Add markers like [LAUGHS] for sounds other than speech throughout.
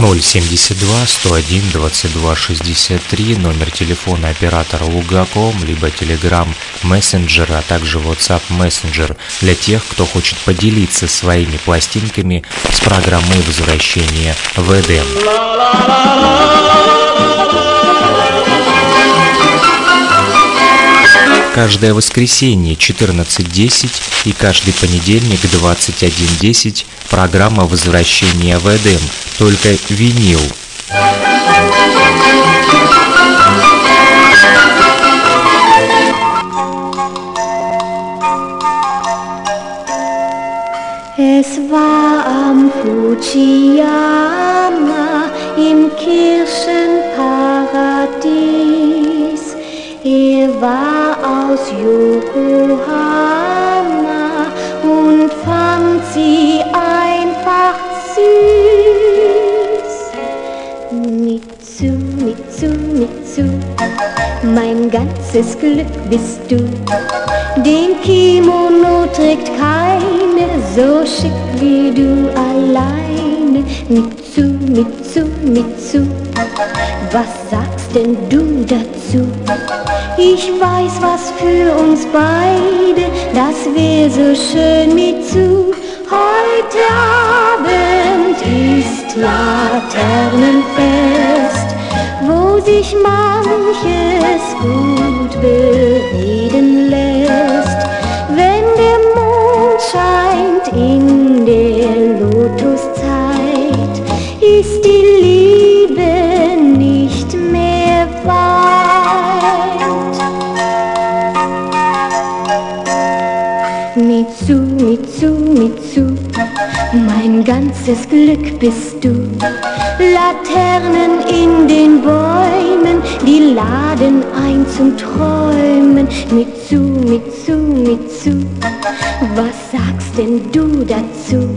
072 101 22 63, номер телефона оператора Лугаком, либо Telegram Messenger, а также WhatsApp Messenger для тех, кто хочет поделиться своими пластинками с программой возвращения в Эдем. Каждое воскресенье 14.10 и каждый понедельник 21.10 программа возвращения в Эдем, только винил. Es war am Fujiyama aus Yokohama und fand sie einfach süß. Mitsu, Mitsu, Mitsu, mein ganzes Glück bist du. Den Kimono trägt keine so schick wie du alleine. Mitsu, Mitsu, Mitsu, was sagst denn du dazu? Ich weiß, was für uns beide, das wär so schön mit zu. Heute Abend ist Laternenfest, wo sich manches gut bereden lässt. Wenn der Mond scheint ist die Liebe nicht mehr weit. Mitsu, Mitsu, Mitsu, mein ganzes Glück bist du. Laternen in den Bäumen, die laden ein zum Träumen. Mitsu, Mitsu, Mitsu, was sagst denn du dazu?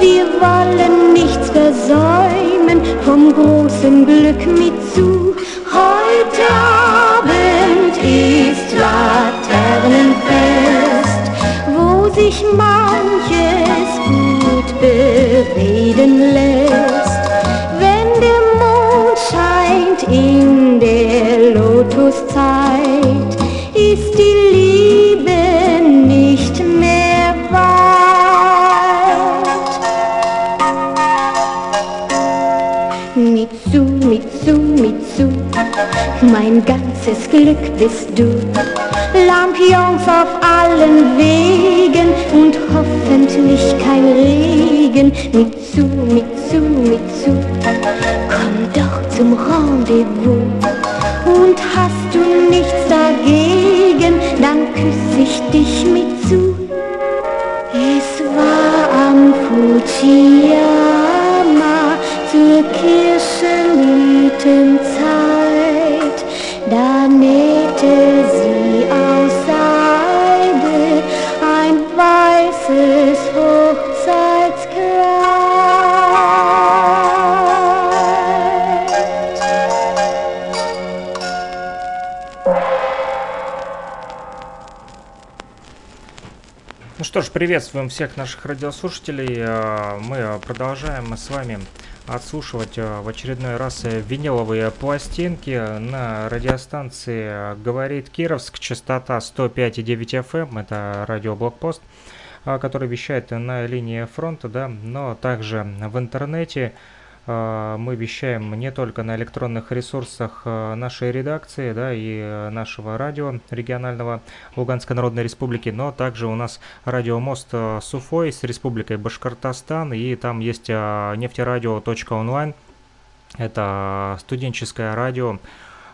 Wir wollen nichts versäumen vom großen Glück Mitsu. Heute Abend ist Laternenfest, wo sich manches gut bereden lässt. Ganzes Glück bist du. Lampions auf allen Wegen und hoffentlich kein Regen. Mitsu, Mitsu, Mitsu, komm doch zum Rendezvous. Und hast du nichts dagegen, dann küss ich dich Mitsu. Es что ж, приветствуем всех наших радиослушателей. Э, мы продолжаем с вами отслушивать э, в очередной раз виниловые пластинки на радиостанции «Говорит Кировск», частота 105,9 FM, эм. это радиоблокпост, который вещает на линии фронта, да, но также в интернете мы вещаем не только на электронных ресурсах а, нашей редакции да, и нашего радио регионального Луганской Народной Республики, но также у нас радиомост а, с Уфой, с Республикой Башкортостан, и там есть нефтерадио.онлайн, это студенческое радио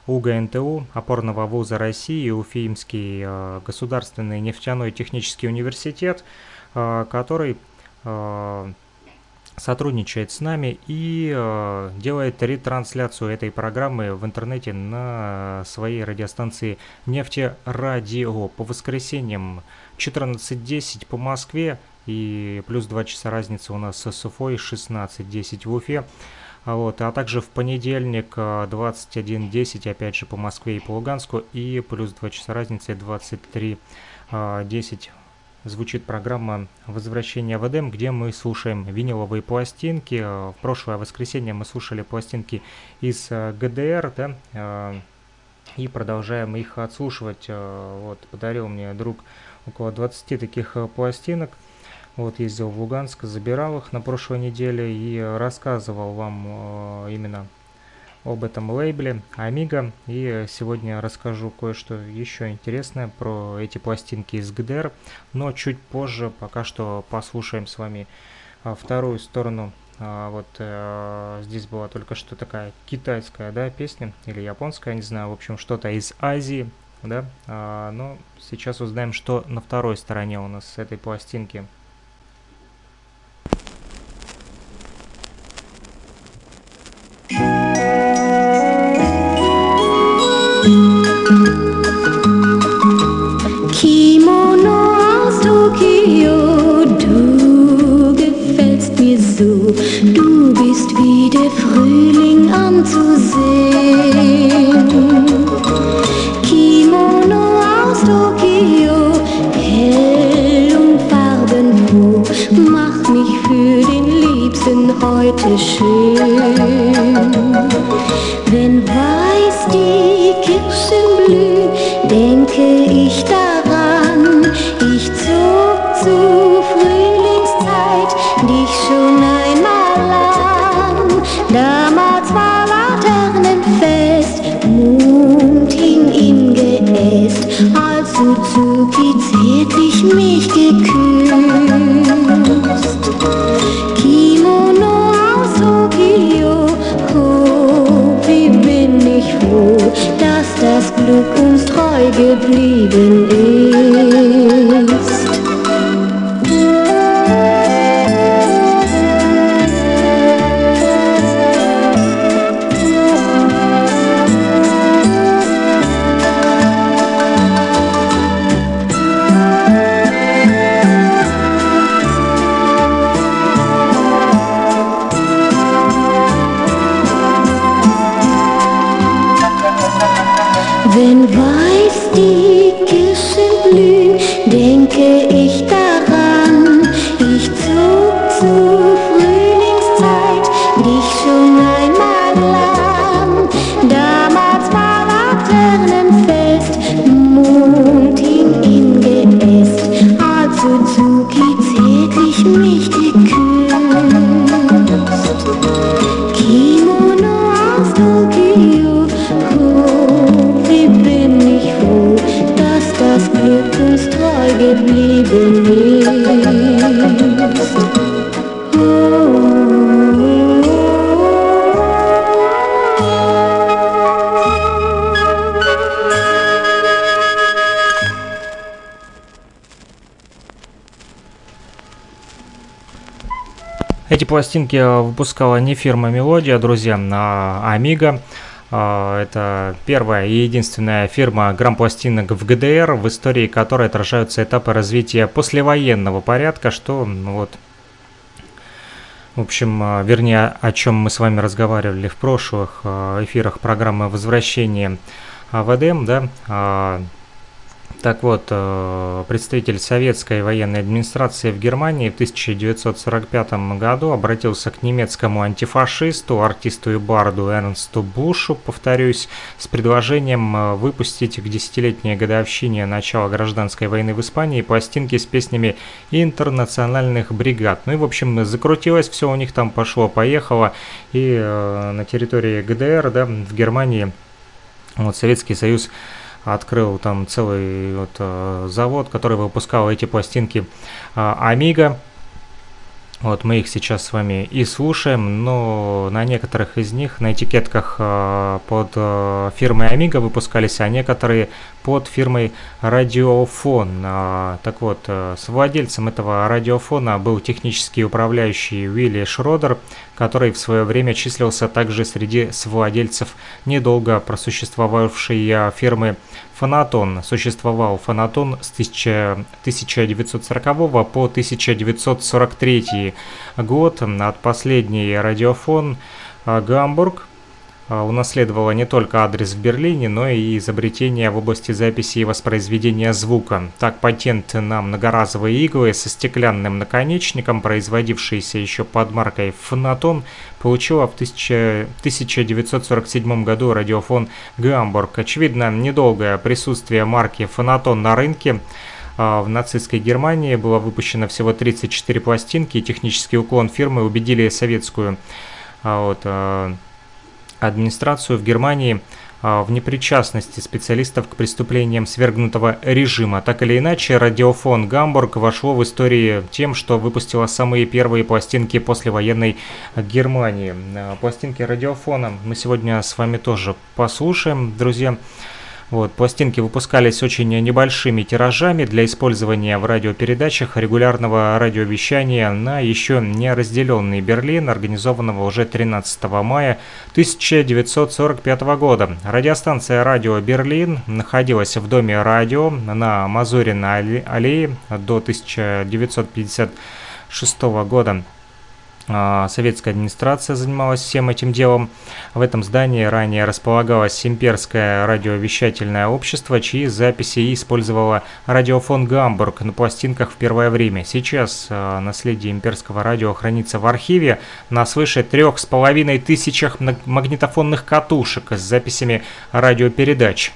УГНТУ, опорного вуза России, Уфимский государственный нефтяной технический университет, который сотрудничает с нами и э, делает ретрансляцию этой программы в интернете на своей радиостанции Нефтерадио по воскресеньям 14.10 по Москве и плюс 2 часа разницы у нас с Уфой 16.10 в Уфе. Вот, а также в понедельник 21.10 опять же по Москве и по Луганску и плюс 2 часа разницы 23.10 звучит программа «Возвращение в Эдем», где мы слушаем виниловые пластинки. В прошлое воскресенье мы слушали пластинки из э, ГДР, да, э, и продолжаем их отслушивать. Э, вот, подарил мне друг около 20 таких пластинок. Вот, ездил в Луганск, забирал их на прошлой неделе и рассказывал вам именно об этом лейбле Amiga. И сегодня расскажу кое-что еще интересное про эти пластинки из ГДР. Но чуть позже, пока что послушаем с вами а, вторую сторону. А, вот э, здесь была только что такая китайская да, песня или японская, не знаю, в общем, что-то из Азии. Да? А, но сейчас узнаем, что на второй стороне у нас с этой пластинки. heute schön. Wenn weiß die Kirschen blühen, denke ich daran, ich zog zu Frühlingszeit dich schon einmal an. Damals war Laternenfest, Mond hing im Geäst, als du Zuki zärtlich mich geküsst. treu geblieben ist. Пластинки выпускала не фирма Мелодия, друзья, а Amiga. А, это первая и единственная фирма грамм-пластинок в ГДР, в истории которой отражаются этапы развития послевоенного порядка, что ну вот в общем, а, вернее, о чем мы с вами разговаривали в прошлых а, эфирах программы «Возвращение Эдем», да, Так вот, э, представитель советской военной администрации в Германии в 1945 году обратился к немецкому антифашисту, артисту и барду Эрнсту Бушу, повторюсь, с предложением э, выпустить к десятилетней годовщине начала гражданской войны в Испании пластинки с песнями интернациональных бригад. Ну и, в общем, закрутилось все у них там, пошло-поехало, и э, на территории ГДР, да, в Германии, вот Советский Союз открыл там целый вот, э, завод, который выпускал эти пластинки Amiga. Вот мы их сейчас с вами и слушаем, но на некоторых из них на этикетках э, под э, фирмой Amiga выпускались, а некоторые под фирмой Радиофон. Так вот, э, с владельцем этого радиофона был технический управляющий Уилли Шродер, который в свое время числился также среди совладельцев недолго просуществовавшей фирмы Фонатон. Существовал Фонатон с 1940 по 1943 год. От последний радиофон Гамбург унаследовала не только адрес в Берлине, но и изобретение в области записи и воспроизведения звука. Так, патент на многоразовые иглы со стеклянным наконечником, производившийся еще под маркой Фонатон, получила в 1947 году радиофон Гамбург. Очевидно, недолгое присутствие марки Фонатон на рынке а, в нацистской Германии было выпущено всего 34 пластинки, и технический уклон фирмы убедили советскую а, вот, администрацию в Германии а, в непричастности специалистов к преступлениям свергнутого режима. Так или иначе, радиофон Гамбург вошло в истории тем, что выпустила самые первые пластинки послевоенной Германии. А, пластинки радиофона мы сегодня с вами тоже послушаем, друзья. Вот, пластинки выпускались очень небольшими тиражами для использования в радиопередачах регулярного радиовещания на еще не разделенный Берлин, организованного уже 13 мая 1945 года. Радиостанция «Радио Берлин» находилась в Доме радио на Мазурина аллее до 1956 года. А, советская администрация занималась всем этим делом. В этом здании ранее располагалось имперское радиовещательное общество, чьи записи использовало радиофон «Гамбург» на пластинках в первое время. Сейчас а, наследие имперского радио хранится в архиве на свыше трех с половиной тысячах магнитофонных катушек с записями радиопередач.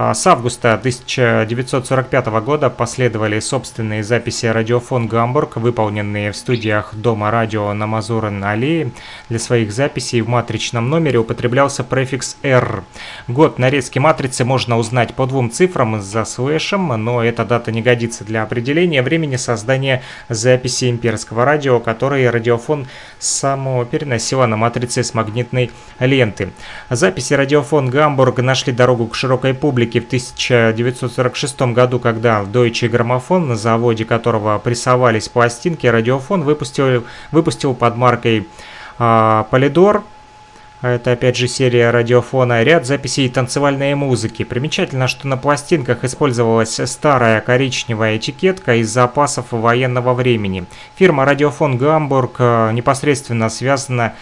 А, с августа 1945 года последовали собственные записи радиофон Гамбург, выполненные в студиях Дома радио на Мазурен-аллее. Для своих записей в матричном номере употреблялся префикс R. Год нарезки матрицы можно узнать по двум цифрам за слэшем, но эта дата не годится для определения времени создания записи имперского радио, который радиофон само переносила на матрице с магнитной ленты. Записи радиофон Гамбург нашли дорогу к широкой публике Америке в 1946 году, когда Deutsche Grammophon, на заводе которого прессовались пластинки, радиофон выпустил, выпустил под маркой э, Polydor, это опять же серия радиофона, ряд записей танцевальной музыки. Примечательно, что на пластинках использовалась старая коричневая этикетка из запасов военного времени. Фирма Радиофон Гамбург а, непосредственно связана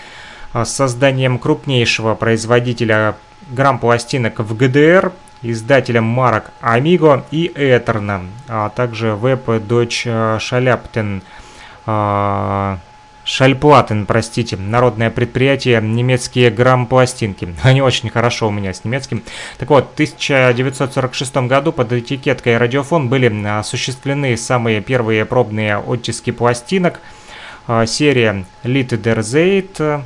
а, с созданием крупнейшего производителя грамм-пластинок в ГДР, издателем марок Amigo и Этерна, а также веб Dodge Шаляптен, Шальплатен, простите, народное предприятие, немецкие грамм-пластинки. [LAUGHS] Они очень хорошо у меня с немецким. Так вот, в 1946 году под этикеткой радиофон были осуществлены самые первые пробные оттиски пластинок. Серия Lit der Zeit,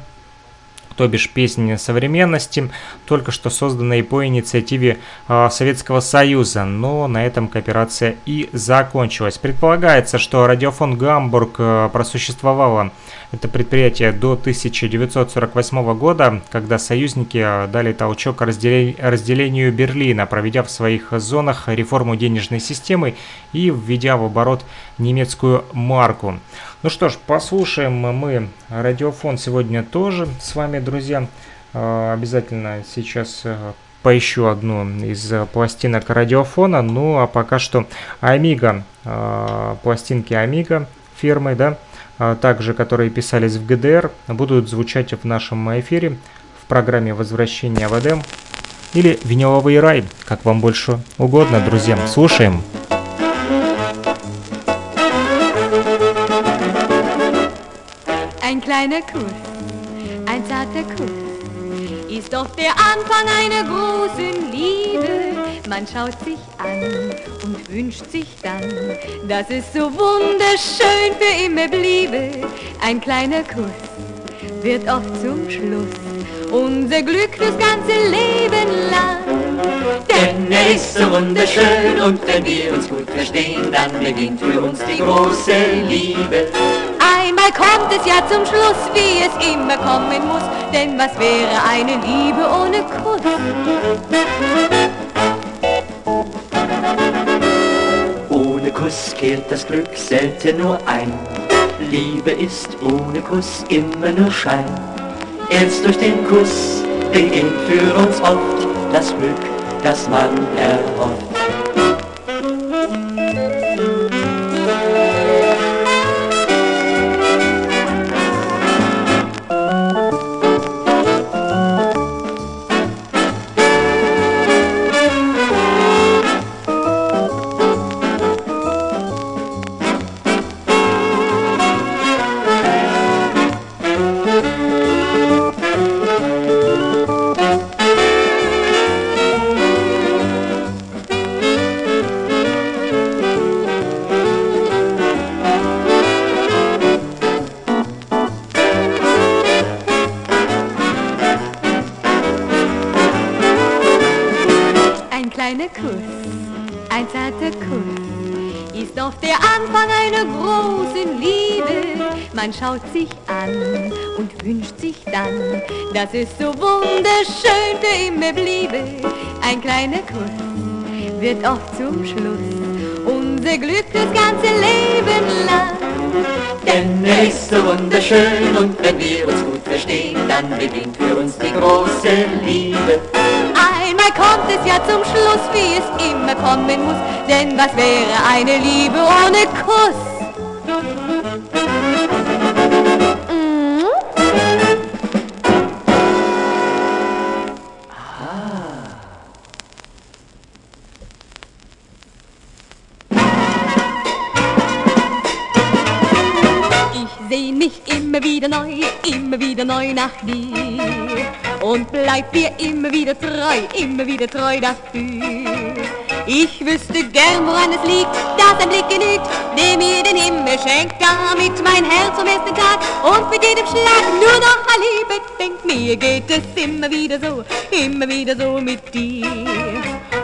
то бишь песни современности, только что созданные по инициативе э, Советского Союза, но на этом кооперация и закончилась. Предполагается, что радиофон Гамбург э, просуществовало это предприятие до 1948 года, когда союзники э, дали толчок разделению Берлина, проведя в своих зонах реформу денежной системы и введя в оборот немецкую марку. Ну что ж, послушаем мы радиофон сегодня тоже с вами, друзья. А, обязательно сейчас э, поищу одну из пластинок радиофона. Ну а пока что Amiga, а, пластинки Amiga фирмы, да, а также которые писались в ГДР, будут звучать в нашем эфире в программе «Возвращение в Эдем». или виниловый рай, как вам больше угодно, друзья. Слушаем. Ein kleiner Kuss, ein zarter Kuss, ist doch der Anfang einer großen Liebe. Man schaut sich an und wünscht sich dann, dass es so wunderschön für immer bliebe. Ein kleiner Kuss wird oft zum Schluss unser Glück fürs ganze Leben lang. Denn er ist so wunderschön und wenn wir uns gut verstehen, dann beginnt für uns die große Liebe. Einmal kommt es ja zum Schluss, wie es immer kommen muss, denn was wäre eine Liebe ohne Kuss? Ohne Kuss kehrt das Glück selten nur ein. Liebe ist ohne Kuss immer nur Schein. Erst durch den Kuss beginnt für uns oft das Glück, das man erhofft. Dass es so wunderschön für immer bliebe. Ein kleiner Kuss wird oft zum Schluss unser Glück das ganze Leben lang. Denn er ist so wunderschön und wenn wir uns gut verstehen, dann beginnt für uns die große Liebe. Einmal kommt es ja zum Schluss, wie es immer kommen muss, denn was wäre eine Liebe ohne Kuss? Wieder neu, immer wieder neu nach dir und bleib dir immer wieder treu, immer wieder treu dafür. Ich wüsste gern, woran es liegt, dass ein Blick genügt, der mir den Himmel schenkt, damit mein Herz am ersten Tag und mit jedem Schlag nur noch an Liebe denkt. Mir geht es immer wieder so, immer wieder so mit dir.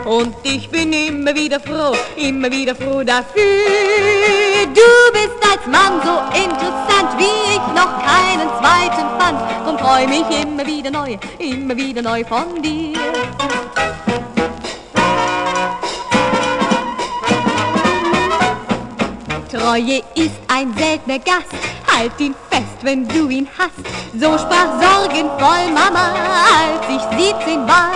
Und ich bin immer wieder froh, immer wieder froh dafür. Du bist als Mann so interessant, wie ich noch keinen zweiten fand. Drum träum ich immer wieder neu, immer wieder neu von dir. Treue ist ein seltener Gast, halt ihn fest, wenn du ihn hast. So sprach sorgenvoll Mama, als ich 17 war.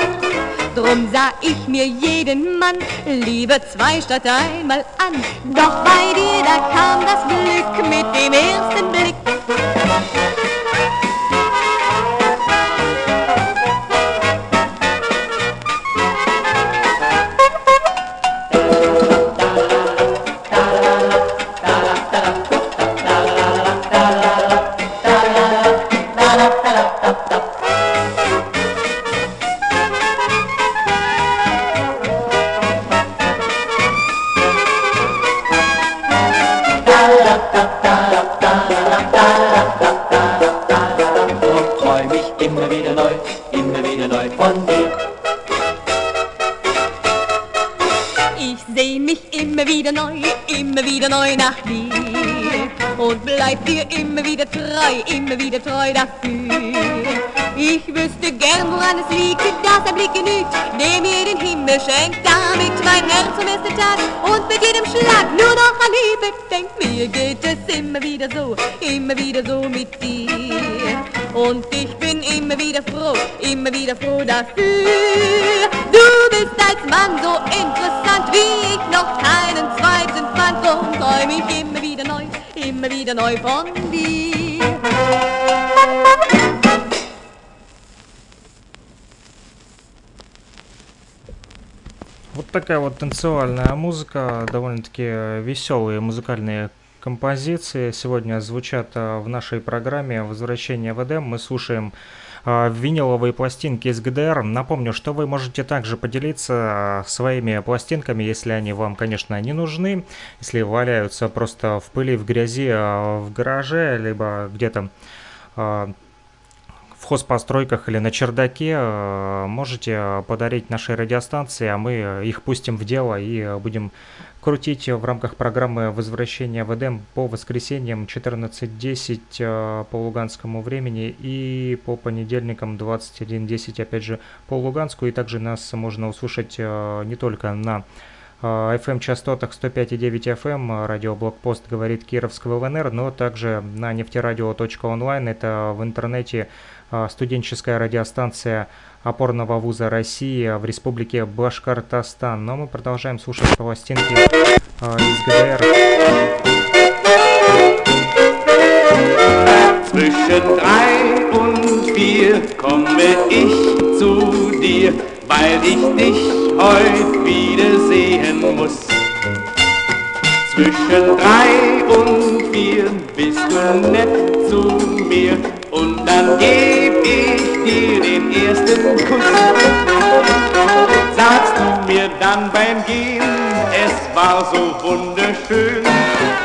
Drum sah ich mir jeden Mann lieber zwei statt einmal an. Doch bei dir, da kam das Glück mit dem ersten Blick. Genügt, der mir den Himmel schenkt, damit mein Herz zum ersten Tag und mit jedem Schlag nur noch an Liebe denkt. Mir geht es immer wieder so, immer wieder so mit dir. Und ich bin immer wieder froh, immer wieder froh dafür. Du bist als Mann so interessant, wie ich noch keinen zweiten fand. Drum träum ich immer wieder neu, immer wieder neu von dir. Такая вот танцевальная музыка, довольно-таки веселые музыкальные композиции сегодня звучат а, в нашей программе «Возвращение в Эдем». Мы слушаем а, виниловые пластинки из ГДР. Напомню, что вы можете также поделиться своими пластинками, если они вам, конечно, не нужны, если валяются просто в пыли, в грязи, в гараже, либо где-то хозпостройках или на чердаке можете подарить нашей радиостанции, а мы их пустим в дело и будем крутить в рамках программы возвращения в Эдем по воскресеньям 14.10 э, по луганскому времени и по понедельникам 21.10 опять же по луганску. И также нас можно услышать э, не только на FM-частотах 105,9 FM, радиоблокпост говорит Кировского ВНР, но также на нефтерадио.онлайн, это в интернете э, студенческая радиостанция опорного вуза России в республике Башкортостан. Но мы продолжаем слушать пластинки э, из ГДР. Zwischen drei und vier komme ich zu dir, weil ich dich heut wiedersehen muss. Zwischen drei und vier bist du nett zu mir dann geb ich dir den ersten Kuss. Sagst du mir dann beim Gehen, es war so wunderschön,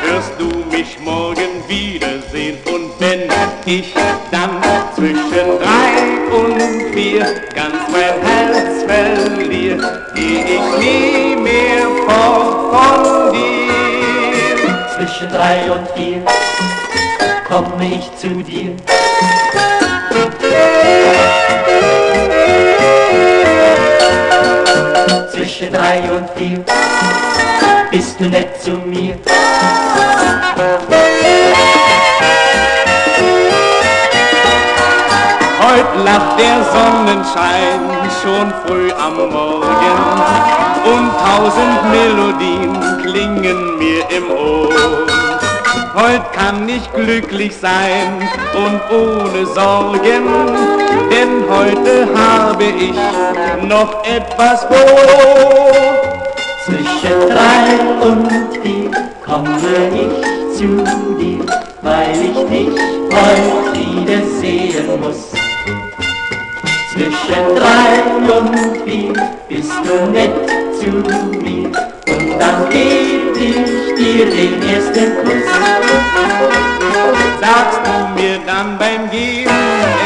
wirst du mich morgen wiedersehen und wenn ich dann zwischen drei und vier ganz mein Herz verliere, geh ich nie mehr fort von dir. Zwischen drei und vier komme ich zu dir. Zwischen drei und vier bist du nett zu mir. Heute lacht der Sonnenschein schon früh am Morgen und tausend Melodien klingen mir im Ohr. Heute kann ich glücklich sein und ohne Sorgen, denn heute habe ich noch etwas vor. Zwischen drei und vier komme ich zu dir, weil ich dich heute wieder sehen muss. Zwischen drei und vier bist du nett zu mir und dann geb ich dir den ersten Kuss. Sagst du mir dann beim Gehen,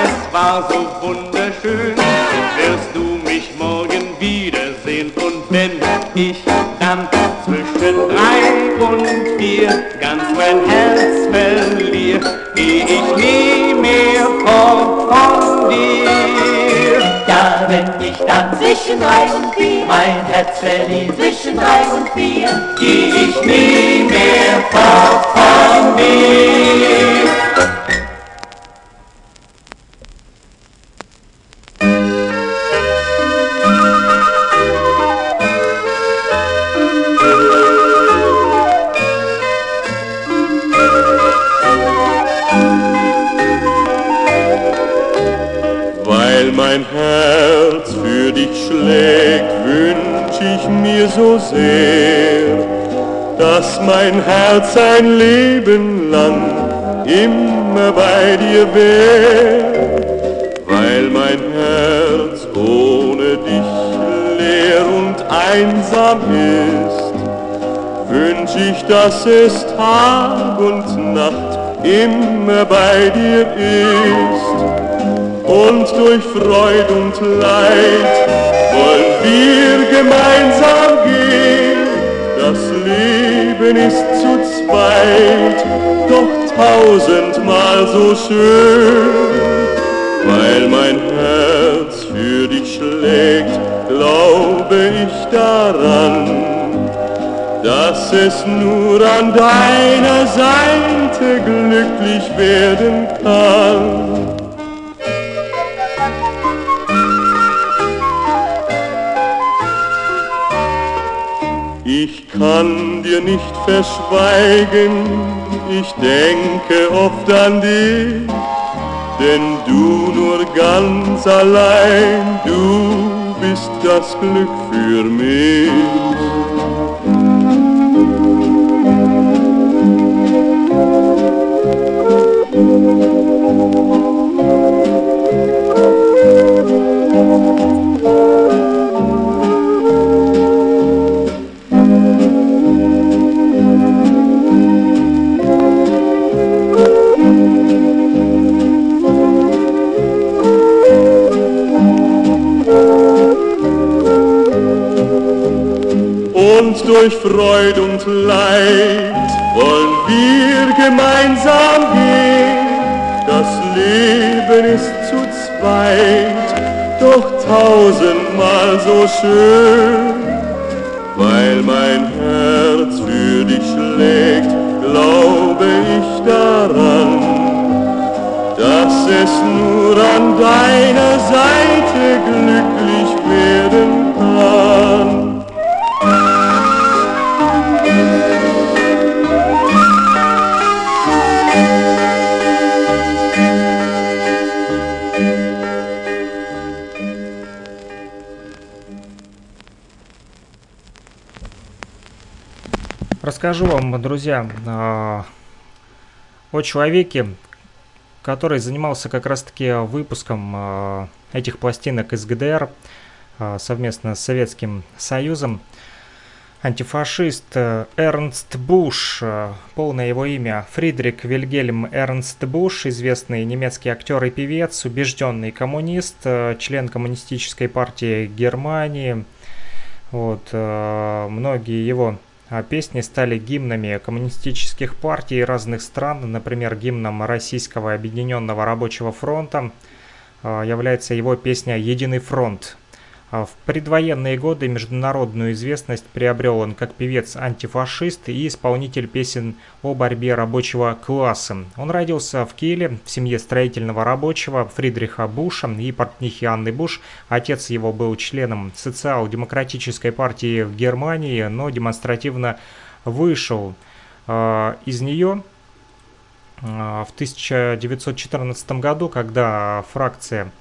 es war so wunderschön, wirst du mich morgen wiedersehen und wenn ich dann zwischen drei und vier ganz mein Herz verliere, geh ich nie mehr fort von dir. Zwischen drei und vier mein Herz verliere, zwischen drei und vier geh ich nie mehr. Weil mein Herz für dich schlägt, wünsch ich mir so sehr, dass mein Herz ein Leben lang immer bei dir wär. Weil mein Herz ohne dich leer und einsam ist, wünsch ich, dass es Tag und Nacht immer bei dir ist und durch Freud und Leid wollen wir gemeinsam gehen. Das Leben ist zu zweit, doch tausendmal so schön. Weil mein Herz für dich schlägt, glaube ich daran, dass es nur an deiner Seite glücklich werden kann. Ich kann dir nicht verschweigen, ich denke oft an dich, denn du nur ganz allein, du ist das Glück für mich. Durch Freud und Leid wollen wir gemeinsam gehen. Das Leben ist zu zweit, doch tausendmal so schön. Weil mein Herz für dich schlägt, glaube ich daran, dass es nur an deiner Seite glücklich Расскажу вам, друзья, а, о человеке, который занимался как раз-таки выпуском а, этих пластинок из ГДР а, совместно с Советским Союзом. Антифашист э, Эрнст Буш, э, полное его имя Фридрик Вильгельм Эрнст Буш, известный немецкий актер и певец, убежденный коммунист, э, член коммунистической партии Германии. Вот, многие его песни стали гимнами коммунистических партий разных стран, например, гимном Российского Объединенного Рабочего Фронта является его песня «Единый фронт». А в предвоенные годы международную известность приобрел он как певец-антифашист и исполнитель песен о борьбе рабочего класса. Он родился в Киеле в семье строительного рабочего Фридриха Буша и портнихи Анны Буш. Отец его был членом социал-демократической партии в Германии, но демонстративно вышел э, из нее э, в 1914 году, когда фракция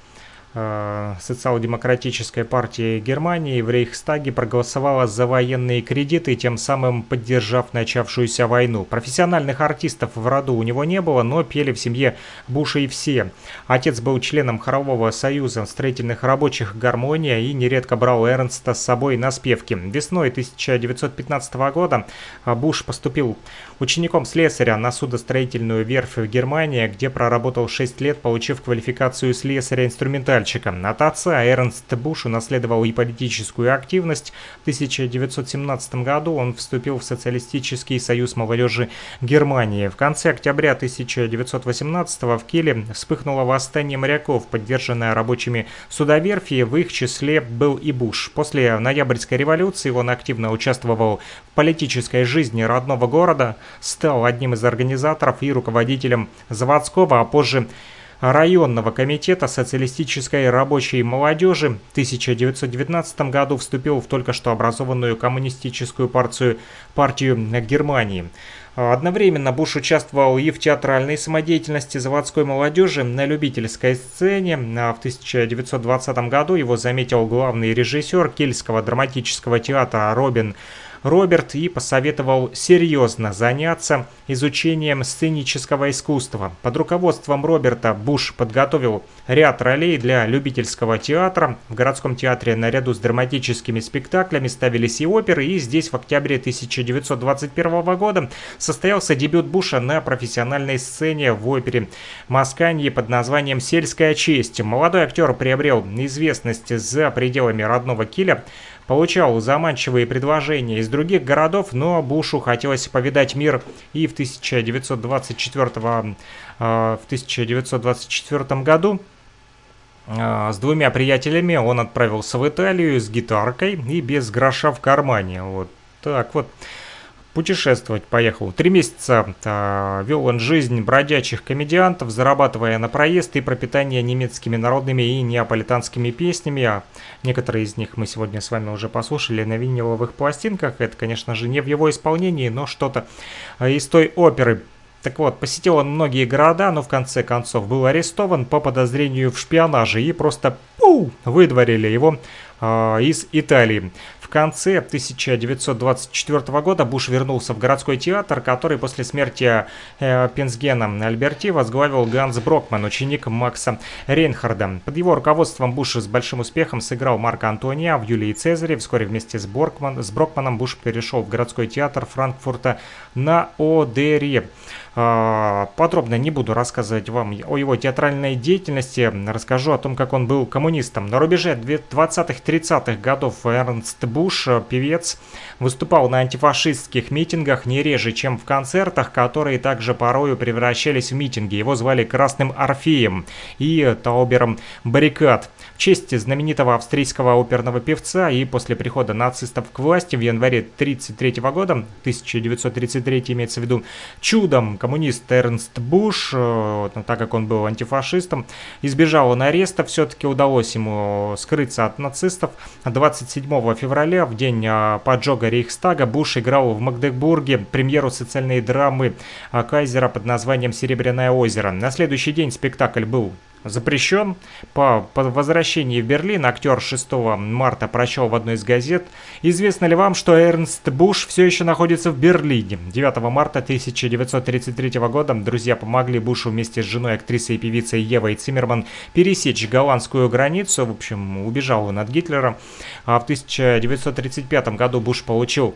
социал-демократической партии Германии в Рейхстаге проголосовала за военные кредиты, тем самым поддержав начавшуюся войну. Профессиональных артистов в роду у него не было, но пели в семье Буша и все. Отец был членом хорового союза строительных рабочих «Гармония» и нередко брал Эрнста с собой на спевки. Весной 1915 года Буш поступил учеником слесаря на судостроительную верфь в Германии, где проработал 6 лет, получив квалификацию слесаря-инструментальщика. От отца Эрнст Буш унаследовал и политическую активность. В 1917 году он вступил в Социалистический союз молодежи Германии. В конце октября 1918 в Киле вспыхнуло восстание моряков, поддержанное рабочими судоверфи, в их числе был и Буш. После ноябрьской революции он активно участвовал в политической жизни родного города, стал одним из организаторов и руководителем заводского, а позже районного комитета социалистической рабочей молодежи в 1919 году вступил в только что образованную коммунистическую партию, партию Германии. Одновременно Буш участвовал и в театральной самодеятельности заводской молодежи на любительской сцене. В 1920 году его заметил главный режиссер Кельского драматического театра Робин Роберт и посоветовал серьезно заняться изучением сценического искусства. Под руководством Роберта Буш подготовил ряд ролей для любительского театра. В городском театре наряду с драматическими спектаклями ставились и оперы, и здесь в октябре 1921 года состоялся дебют Буша на профессиональной сцене в опере Масканье под названием «Сельская честь». Молодой актер приобрел известность за пределами родного Киля, получал заманчивые предложения из других городов, но Бушу хотелось повидать мир и в 1924, э, в 1924 году э, с двумя приятелями он отправился в Италию с гитаркой и без гроша в кармане. Вот так вот путешествовать поехал. Три месяца э, вел он жизнь бродячих комедиантов, зарабатывая на проезд и пропитание немецкими народными и неаполитанскими песнями. А некоторые из них мы сегодня с вами уже послушали на виниловых пластинках. Это, конечно же, не в его исполнении, но что-то э, из той оперы. Так вот, посетил он многие города, но в конце концов был арестован по подозрению в шпионаже и просто пу, выдворили его из Италии конце 1924 года Буш вернулся в городской театр, который после смерти э, Пенсгена Альберти возглавил Ганс Брокман, ученик Макса Рейнхарда. Под его руководством Буш с большим успехом сыграл Марка Антония в «Юлии Цезаре». Вскоре вместе с, Боркман, с Брокманом Буш перешел в городской театр Франкфурта на Одере. А, подробно не буду рассказывать вам о его театральной деятельности, расскажу о том, как он был коммунистом. На рубеже 20-30-х годов Эрнст Буш, певец, выступал на антифашистских митингах не реже, чем в концертах, которые также порою превращались в митинги. Его звали Красным Орфеем и Таубером Баррикад честь знаменитого австрийского оперного певца и после прихода нацистов к власти в январе 1933 года, 1933 имеется в виду, чудом коммунист Эрнст Буш, э, ну, так как он был антифашистом, избежал он ареста, все-таки удалось ему скрыться от нацистов. 27 февраля, в день э, поджога Рейхстага, Буш играл в Магдебурге премьеру социальной драмы Кайзера под названием «Серебряное озеро». На следующий день спектакль был запрещен. По, по возвращении в Берлин актер 6 марта прочел в одной из газет «Известно ли вам, что Эрнст Буш все еще находится в Берлине?» 9 марта 1933 года друзья помогли Бушу вместе с женой актрисой и певицей Евой Циммерман пересечь голландскую границу. В общем, убежал он от Гитлера. А в 1935 году Буш получил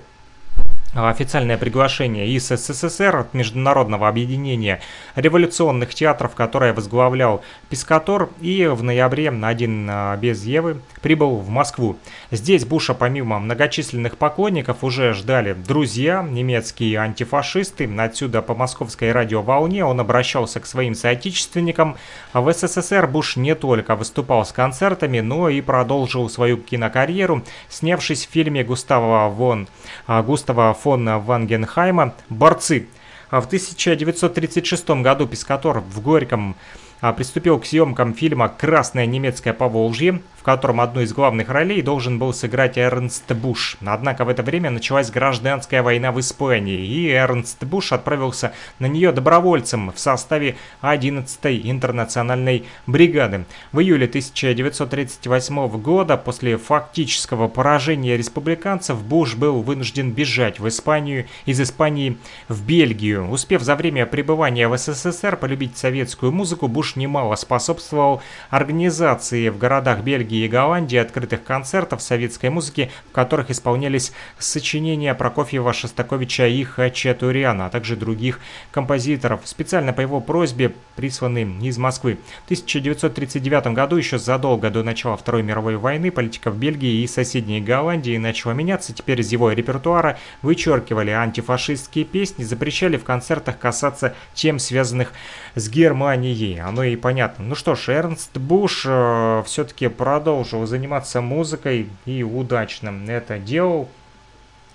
официальное приглашение из СССР от Международного объединения революционных театров, которое возглавлял Пискатор, и в ноябре один а, без Евы прибыл в Москву. Здесь Буша помимо многочисленных поклонников уже ждали друзья, немецкие антифашисты. Отсюда по московской радиоволне он обращался к своим соотечественникам. В СССР Буш не только выступал с концертами, но и продолжил свою кинокарьеру, снявшись в фильме Густава Вон, а, Густава фон Вангенхайма «Борцы». В 1936 году Пескатор в Горьком а, приступил к съемкам фильма «Красное немецкое Поволжье», котором одну из главных ролей должен был сыграть Эрнст Буш. Однако в это время началась гражданская война в Испании, и Эрнст Буш отправился на нее добровольцем в составе 11-й интернациональной бригады. В июле 1938 года, после фактического поражения республиканцев, Буш был вынужден бежать в Испанию, из Испании в Бельгию. Успев за время пребывания в СССР полюбить советскую музыку, Буш немало способствовал организации в городах Бельгии и Голландии открытых концертов советской музыки, в которых исполнялись сочинения Прокофьева, Шостаковича и Хачатуряна, а также других композиторов, специально по его просьбе присланные из Москвы. В 1939 году, еще задолго до начала Второй мировой войны, политика в Бельгии и соседней Голландии начала меняться. Теперь из его репертуара вычеркивали антифашистские песни, запрещали в концертах касаться тем, связанных с Германией. Оно и понятно. Ну что ж, Эрнст Буш э, все-таки продолжил заниматься музыкой и удачно это делал.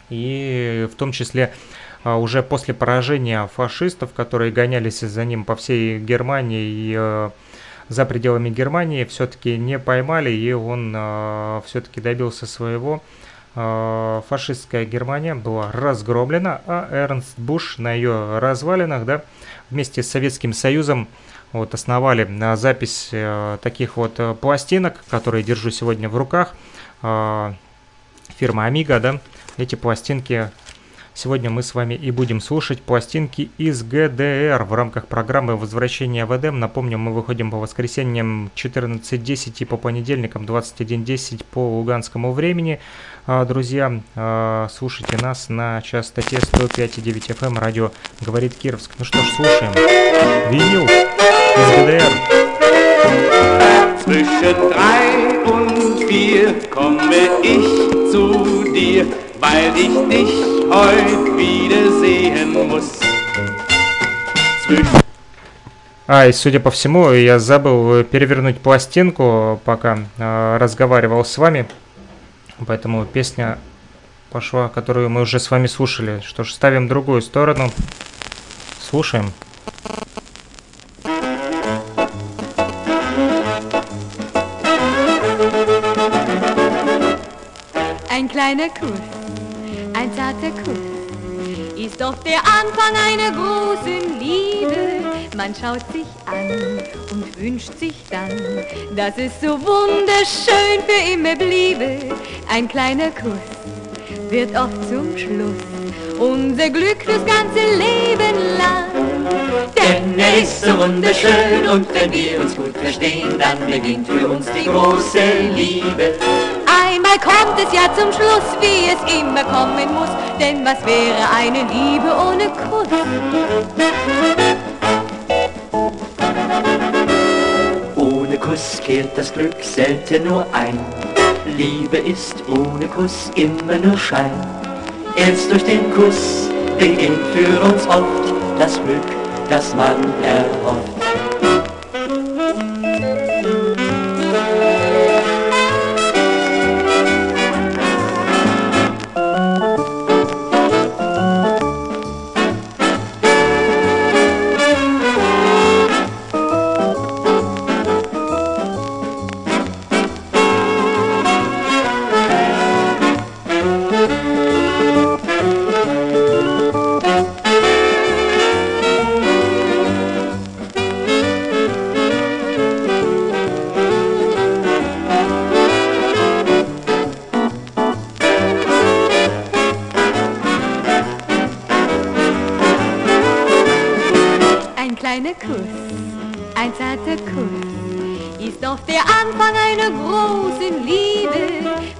И в том числе э, уже после поражения фашистов, которые гонялись за ним по всей Германии и э, за пределами Германии, все-таки не поймали, и он э, все-таки добился своего. Фашистская Германия была разгромлена, а Эрнст Буш на ее развалинах, да, вместе с Советским Союзом вот основали на запись э, таких вот э, пластинок, которые держу сегодня в руках. Э, фирма Amiga, да. Эти пластинки Сегодня мы с вами и будем слушать пластинки из ГДР в рамках программы «Возвращение в Эдем». Напомню, мы выходим по воскресеньям 14.10 и по понедельникам 21.10 по луганскому времени. Друзья, слушайте нас на частоте 105.9 FM, радио «Говорит Кировск». Ну что ж, слушаем. Винил из ГДР. Zwischen drei und vier komme ich zu dir, weil ich dich heute wiedersehen muss. А, и судя по всему, я забыл перевернуть пластинку, пока э, разговаривал с вами. Поэтому песня пошла, которую мы уже с вами слушали. Что ж, ставим другую сторону. Слушаем. Ein kleiner Kuss, ein zarter Kuss, ist doch der Anfang einer großen Liebe. Man schaut sich an und wünscht sich dann, dass es so wunderschön für immer bliebe. Ein kleiner Kuss wird oft zum Schluss unser Glück fürs ganze Leben lang. Denn er ist so wunderschön und wenn wir uns gut verstehen, dann beginnt für uns die große Liebe. Einmal kommt es ja zum Schluss, wie es immer kommen muss, denn was wäre eine Liebe ohne Kuss? Ohne Kuss kehrt das Glück selten nur ein. Liebe ist ohne Kuss immer nur Schein. Erst durch den Kuss beginnt für uns oft das Glück, das man erhofft.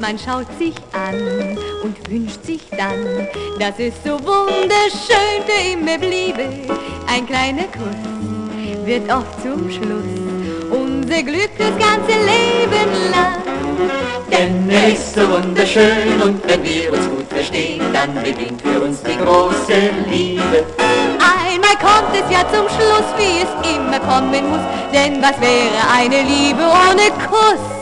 Man schaut sich an und wünscht sich dann, dass es so wunderschön für immer bliebe. Ein kleiner Kuss wird oft zum Schluss unser Glück das ganze Leben lang. Denn er ist so wunderschön und wenn wir uns gut verstehen, dann beginnt für uns die große Liebe. Einmal kommt es ja zum Schluss, wie es immer kommen muss, denn was wäre eine Liebe ohne Kuss?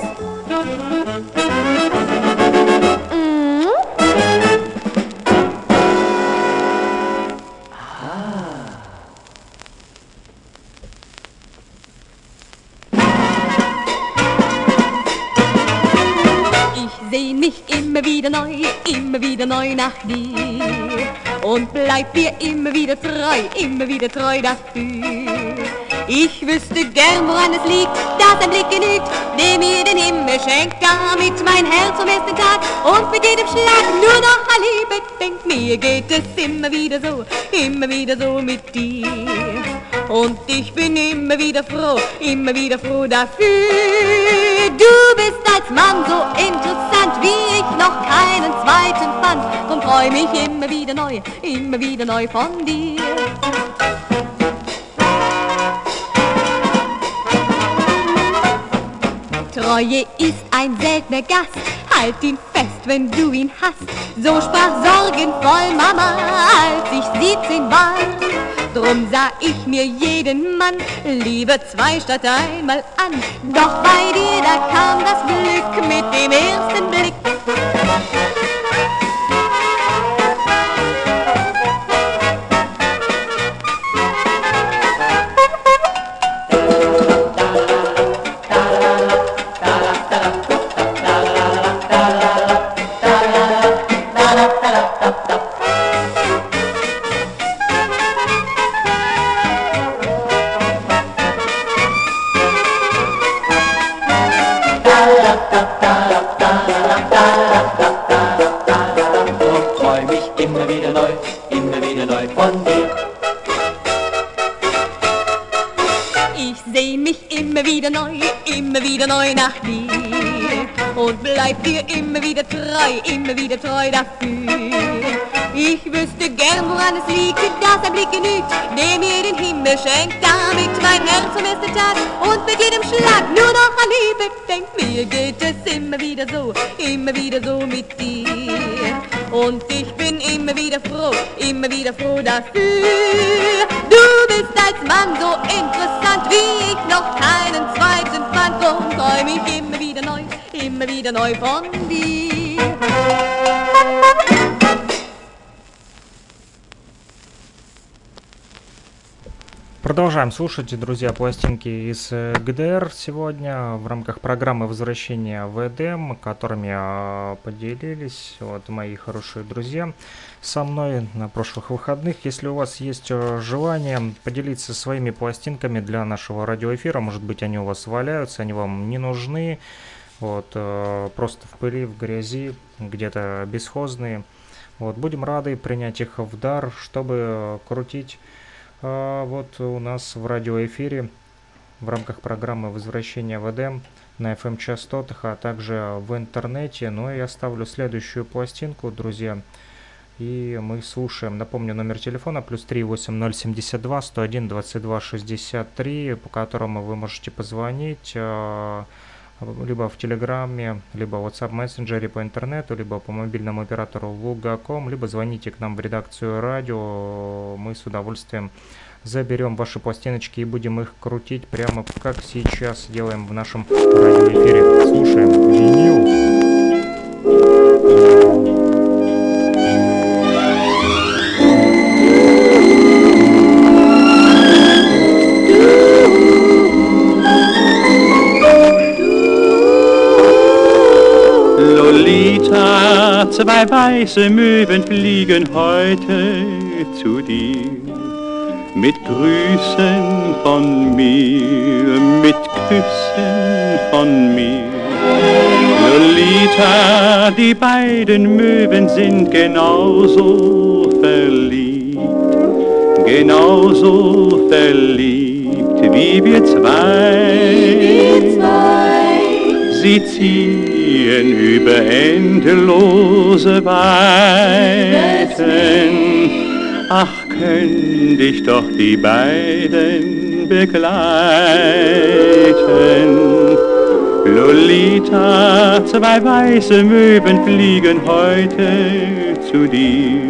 Neu nach dir und bleib dir immer wieder treu, immer wieder treu dafür. Ich wüsste gern, woran es liegt, dass ein Blick genügt, der mir den Himmel schenkt, damit mein Herz am ersten Tag und mit jedem Schlag nur noch an Liebe denkt. Mir geht es immer wieder so, immer wieder so mit dir. Und ich bin immer wieder froh, immer wieder froh dafür. Du bist als Mann so freu mich immer wieder neu, immer wieder neu von dir. Treue ist ein seltener Gast, halt ihn fest, wenn du ihn hast. So sprach sorgenvoll Mama, als ich 17 war. Drum sah ich mir jeden Mann lieber zwei statt einmal an. Doch bei dir, da kam das Glück mit dem ersten Blick. Treu, immer wieder treu dafür. Ich wüsste gern, woran es liegt, dass ein Blick genügt, der mir den Himmel schenkt, damit mein Herz am ersten Tag und mit jedem Schlag nur noch an Liebe denkt. Mir geht es immer wieder so, immer wieder so mit dir. Und ich bin immer wieder froh, immer wieder froh dafür. Du bist als Mann so interessant, wie ich noch keinen zweiten fand. Drum träum ich immer wieder neu, immer wieder neu von dir. Продолжаем слушать, друзья, пластинки из э, ГДР сегодня в рамках программы возвращения в Эдем, которыми а, поделились вот мои хорошие друзья со мной на прошлых выходных. Если у вас есть э, желание поделиться своими пластинками для нашего радиоэфира, может быть, они у вас валяются, они вам не нужны, вот, э, просто в пыли, в грязи, где-то бесхозные. Вот, будем рады принять их в дар, чтобы крутить а вот у нас в радиоэфире в рамках программы «Возвращение в Эдем» на FM-частотах, а также в интернете. Ну и оставлю следующую пластинку, друзья. И мы слушаем. Напомню, номер телефона плюс 38072 101 22 63, по которому вы можете позвонить а, либо в Телеграме, либо в WhatsApp мессенджере по интернету, либо по мобильному оператору Лугаком, либо звоните к нам в редакцию радио. Мы с удовольствием заберем ваши пластиночки и будем их крутить прямо как сейчас делаем в нашем радиоэфире. Слушаем винил. Zwei weiße Möwen fliegen heute zu dir. Mit Grüßen von mir, mit Küssen von mir. Lolita, die beiden Möwen sind genauso verliebt, genauso verliebt wie wir zwei. Wie wir zwei. Sie ziehen ziehen über endlose Weiten. Ach, könnt ich doch die beiden begleiten. Lolita, zwei weiße Möwen fliegen heute zu dir.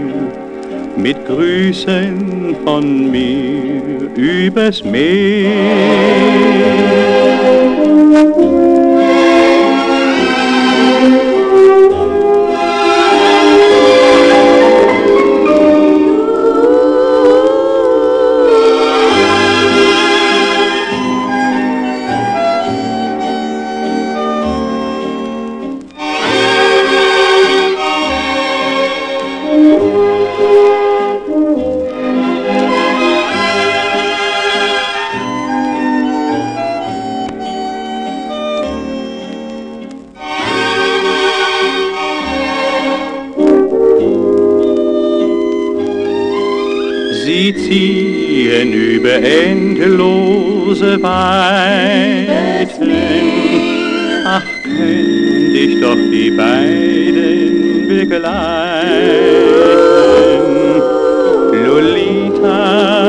Mit Grüßen von mir übers Meer.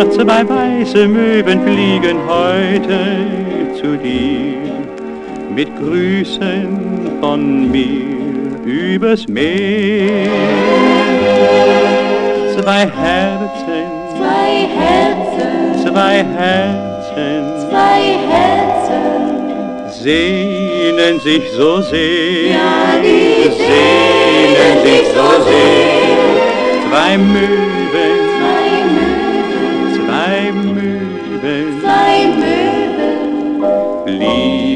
Lolita, zwei weiße Möwen fliegen heute zu dir. Mit Grüßen von mir übers Meer. Zwei Herzen, zwei Herzen zwei Herzen, zwei Herzen sehnen sich so sehr, ja, sehnen sich so sehr. Zwei Möwen,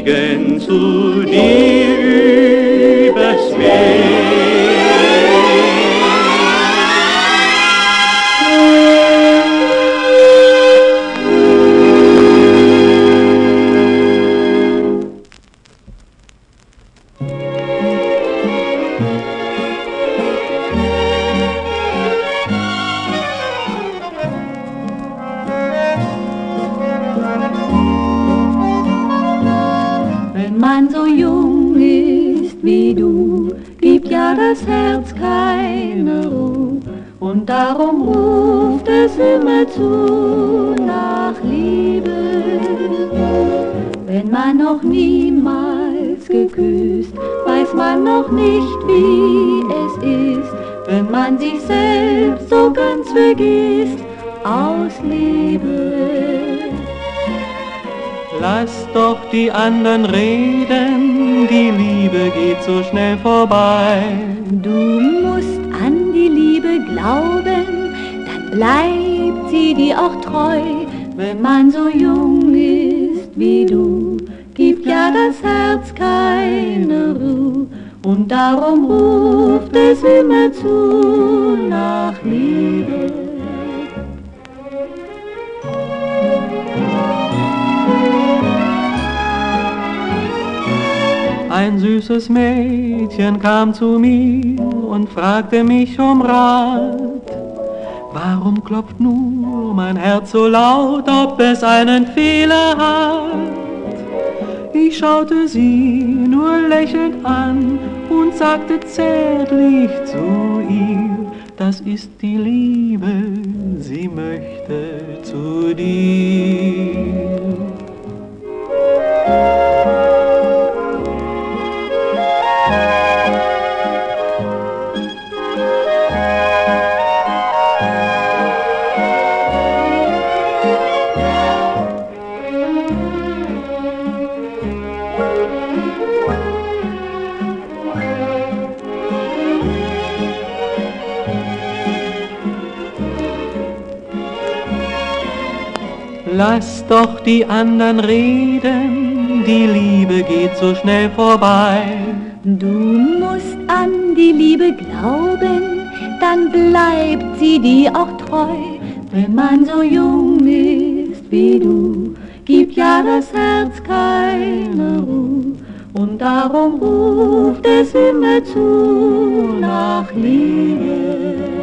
fliegen zu dir übers Meer. Die anderen reden, die Liebe geht so schnell vorbei. Du musst an die Liebe glauben, dann bleibt sie dir auch treu. wenn man so jung ist wie du, gibt ja das Herz keine Ruhe und darum ruft es immer zu nach Liebe. Ein süßes Mädchen kam zu mir und fragte mich um Rat. Warum klopft nur mein Herz so laut, ob es einen Fehler hat? Ich schaute sie nur lächelnd an und sagte zärtlich zu ihr, das ist die Liebe, sie möchte zu dir. Lass doch die anderen reden, die Liebe geht so schnell vorbei. Du musst an die Liebe glauben, dann bleibt sie dir auch treu. Wenn man so jung ist wie du, gibt ja das Herz keine Ruhe. Und darum ruft es immer zu nach Liebe.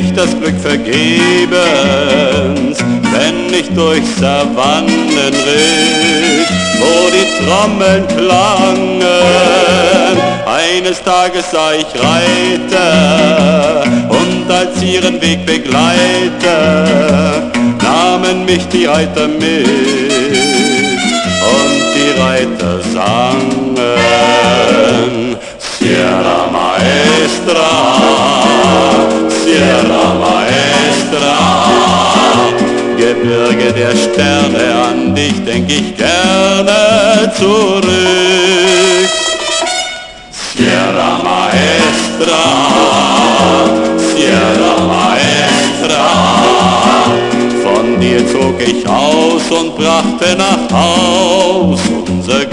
Ich das Glück vergebens, wenn ich durch Savannen ritt, wo die Trommeln klangen. Eines Tages sah ich Reiter und als ihren Weg begleite, nahmen mich die Reiter mit und die Reiter sangen. Sierra Maestra, Sierra Maestra, Gebirge der Sterne, an dich denk ich gerne zurück. Sierra Maestra, Sierra Maestra, von dir zog ich aus und brachte nach Haus unser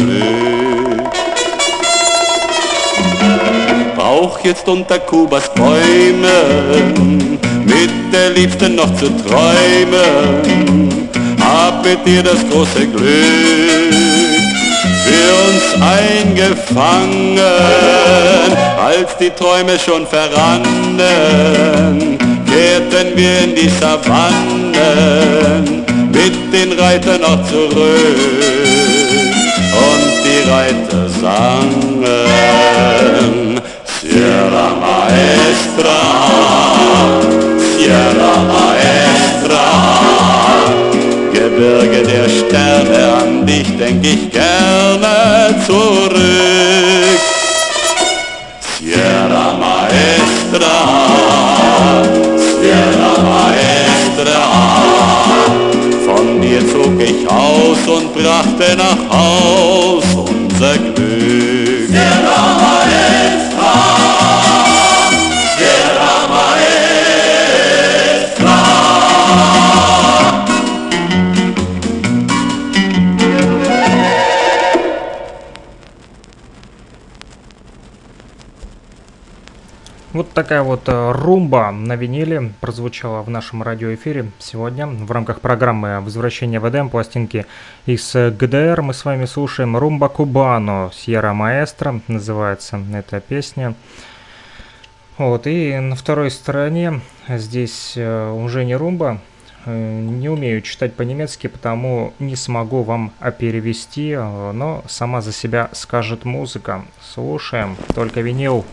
jetzt unter Kubas Bäumen mit der Liebsten noch zu träumen. Hab mit dir das große Glück für uns eingefangen, als die Träume schon verrannen, kehrten wir in die Savannen mit den Reitern noch zurück und die Reiter sangen. Sierra Maestra, Sierra Maestra, Gebirge der Sterne, an dich denk ich gerne zurück. Sierra Maestra, Sierra Maestra, von dir zog ich aus und brachte nach Haus unser Glück. Sierra Maestra, Вот такая вот э, румба на виниле прозвучала в нашем радиоэфире сегодня в рамках программы «Возвращение в Эдем» пластинки из ГДР. Мы с вами слушаем «Румба Кубано» Сьерра Маэстро, называется эта песня. Вот, и на второй стороне здесь э, уже не румба, э, не умею читать по-немецки, потому не смогу вам перевести, но сама за себя скажет музыка. Слушаем, только винил.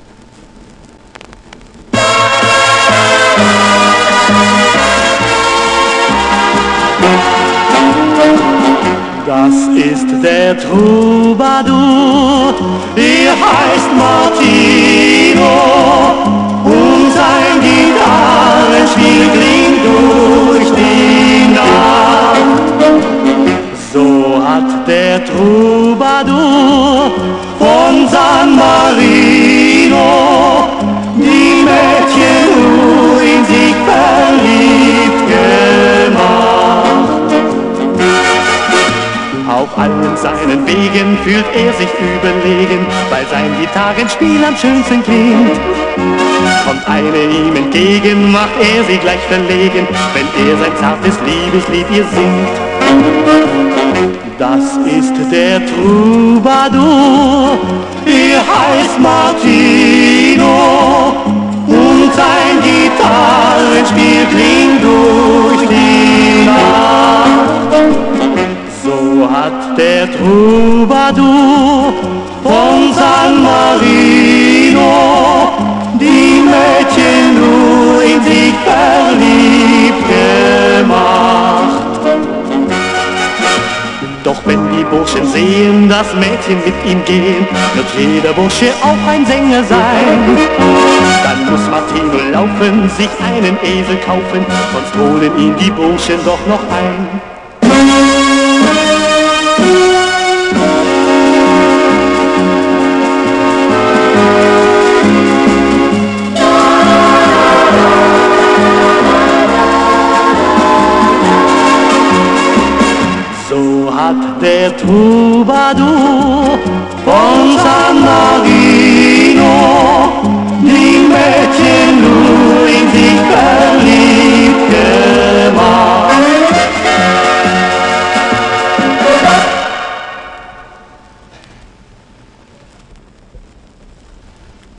Das ist der Troubadour, er heißt Martino. Und sein Gitarrenspiel klingt durch die Nacht. So hat der Troubadour von San Marino die Mädchen nur in sich verliebt Auf allen seinen Wegen fühlt er sich überlegen, weil sein Gitarrenspiel am schönsten klingt. Kommt eine ihm entgegen, macht er sie gleich verlegen, wenn er sein zartes Liebeslied ihr singt. Das ist der Troubadour, er heißt Martino und sein Gitarrenspiel klingt durch die Nacht. Hat der Troubadour von San Marino die Mädchen nur in sich verliebt gemacht. Doch wenn die Burschen sehen, das Mädchen mit ihm gehen, wird jeder Bursche auch ein Sänger sein. Dann muss Martino laufen, sich einen Esel kaufen, sonst holen ihn die Burschen doch noch ein. Der Troubadour von San Marino die Mädchen nur in sich verliebt gemacht.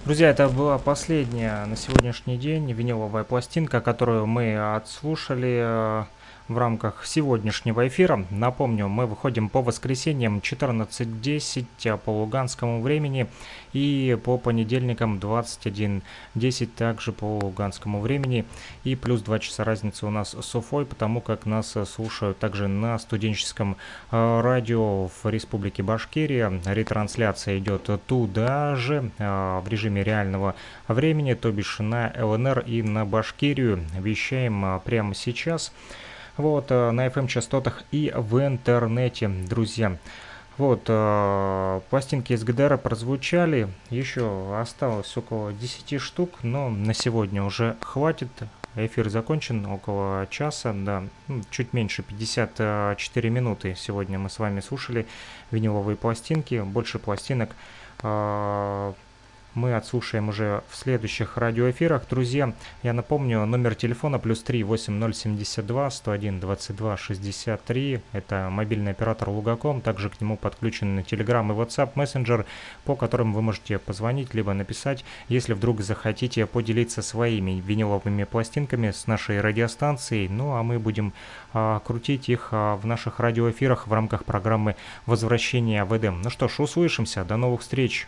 Друзья, это была последняя на сегодняшний день виниловая пластинка, которую мы отслушали э, в рамках сегодняшнего эфира. Напомню, мы выходим по воскресеньям 14.10 по луганскому времени и по понедельникам 21.10 также по луганскому времени. И плюс 2 часа разницы у нас с Уфой, потому как нас слушают также на студенческом э, радио в Республике Башкирия. Ретрансляция идет туда же э, в режиме реального времени, то бишь на ЛНР и на Башкирию. Вещаем э, прямо сейчас вот, на FM-частотах и в интернете, друзья. Вот, э, пластинки из ГДР прозвучали, еще осталось около 10 штук, но на сегодня уже хватит. Эфир закончен около часа, да, ну, чуть меньше, 54 минуты сегодня мы с вами слушали виниловые пластинки, больше пластинок э, мы отслушаем уже в следующих радиоэфирах. Друзья, я напомню, номер телефона плюс 3 8072 101 22 63. Это мобильный оператор Лугаком. Также к нему подключен Telegram и WhatsApp мессенджер, по которым вы можете позвонить, либо написать, если вдруг захотите поделиться своими виниловыми пластинками с нашей радиостанцией. Ну а мы будем а, крутить их а, в наших радиоэфирах в рамках программы «Возвращение в Эдем». Ну что ж, услышимся. До новых встреч!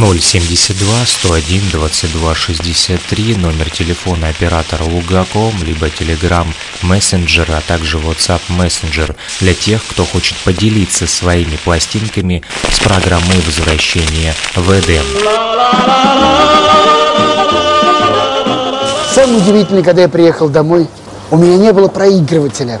072 101 22 63, номер телефона оператора Лугаком, либо Telegram Messenger, а также WhatsApp Messenger для тех, кто хочет поделиться своими пластинками с программой возвращения в Эдем. Самое удивительное, когда я приехал домой, у меня не было проигрывателя.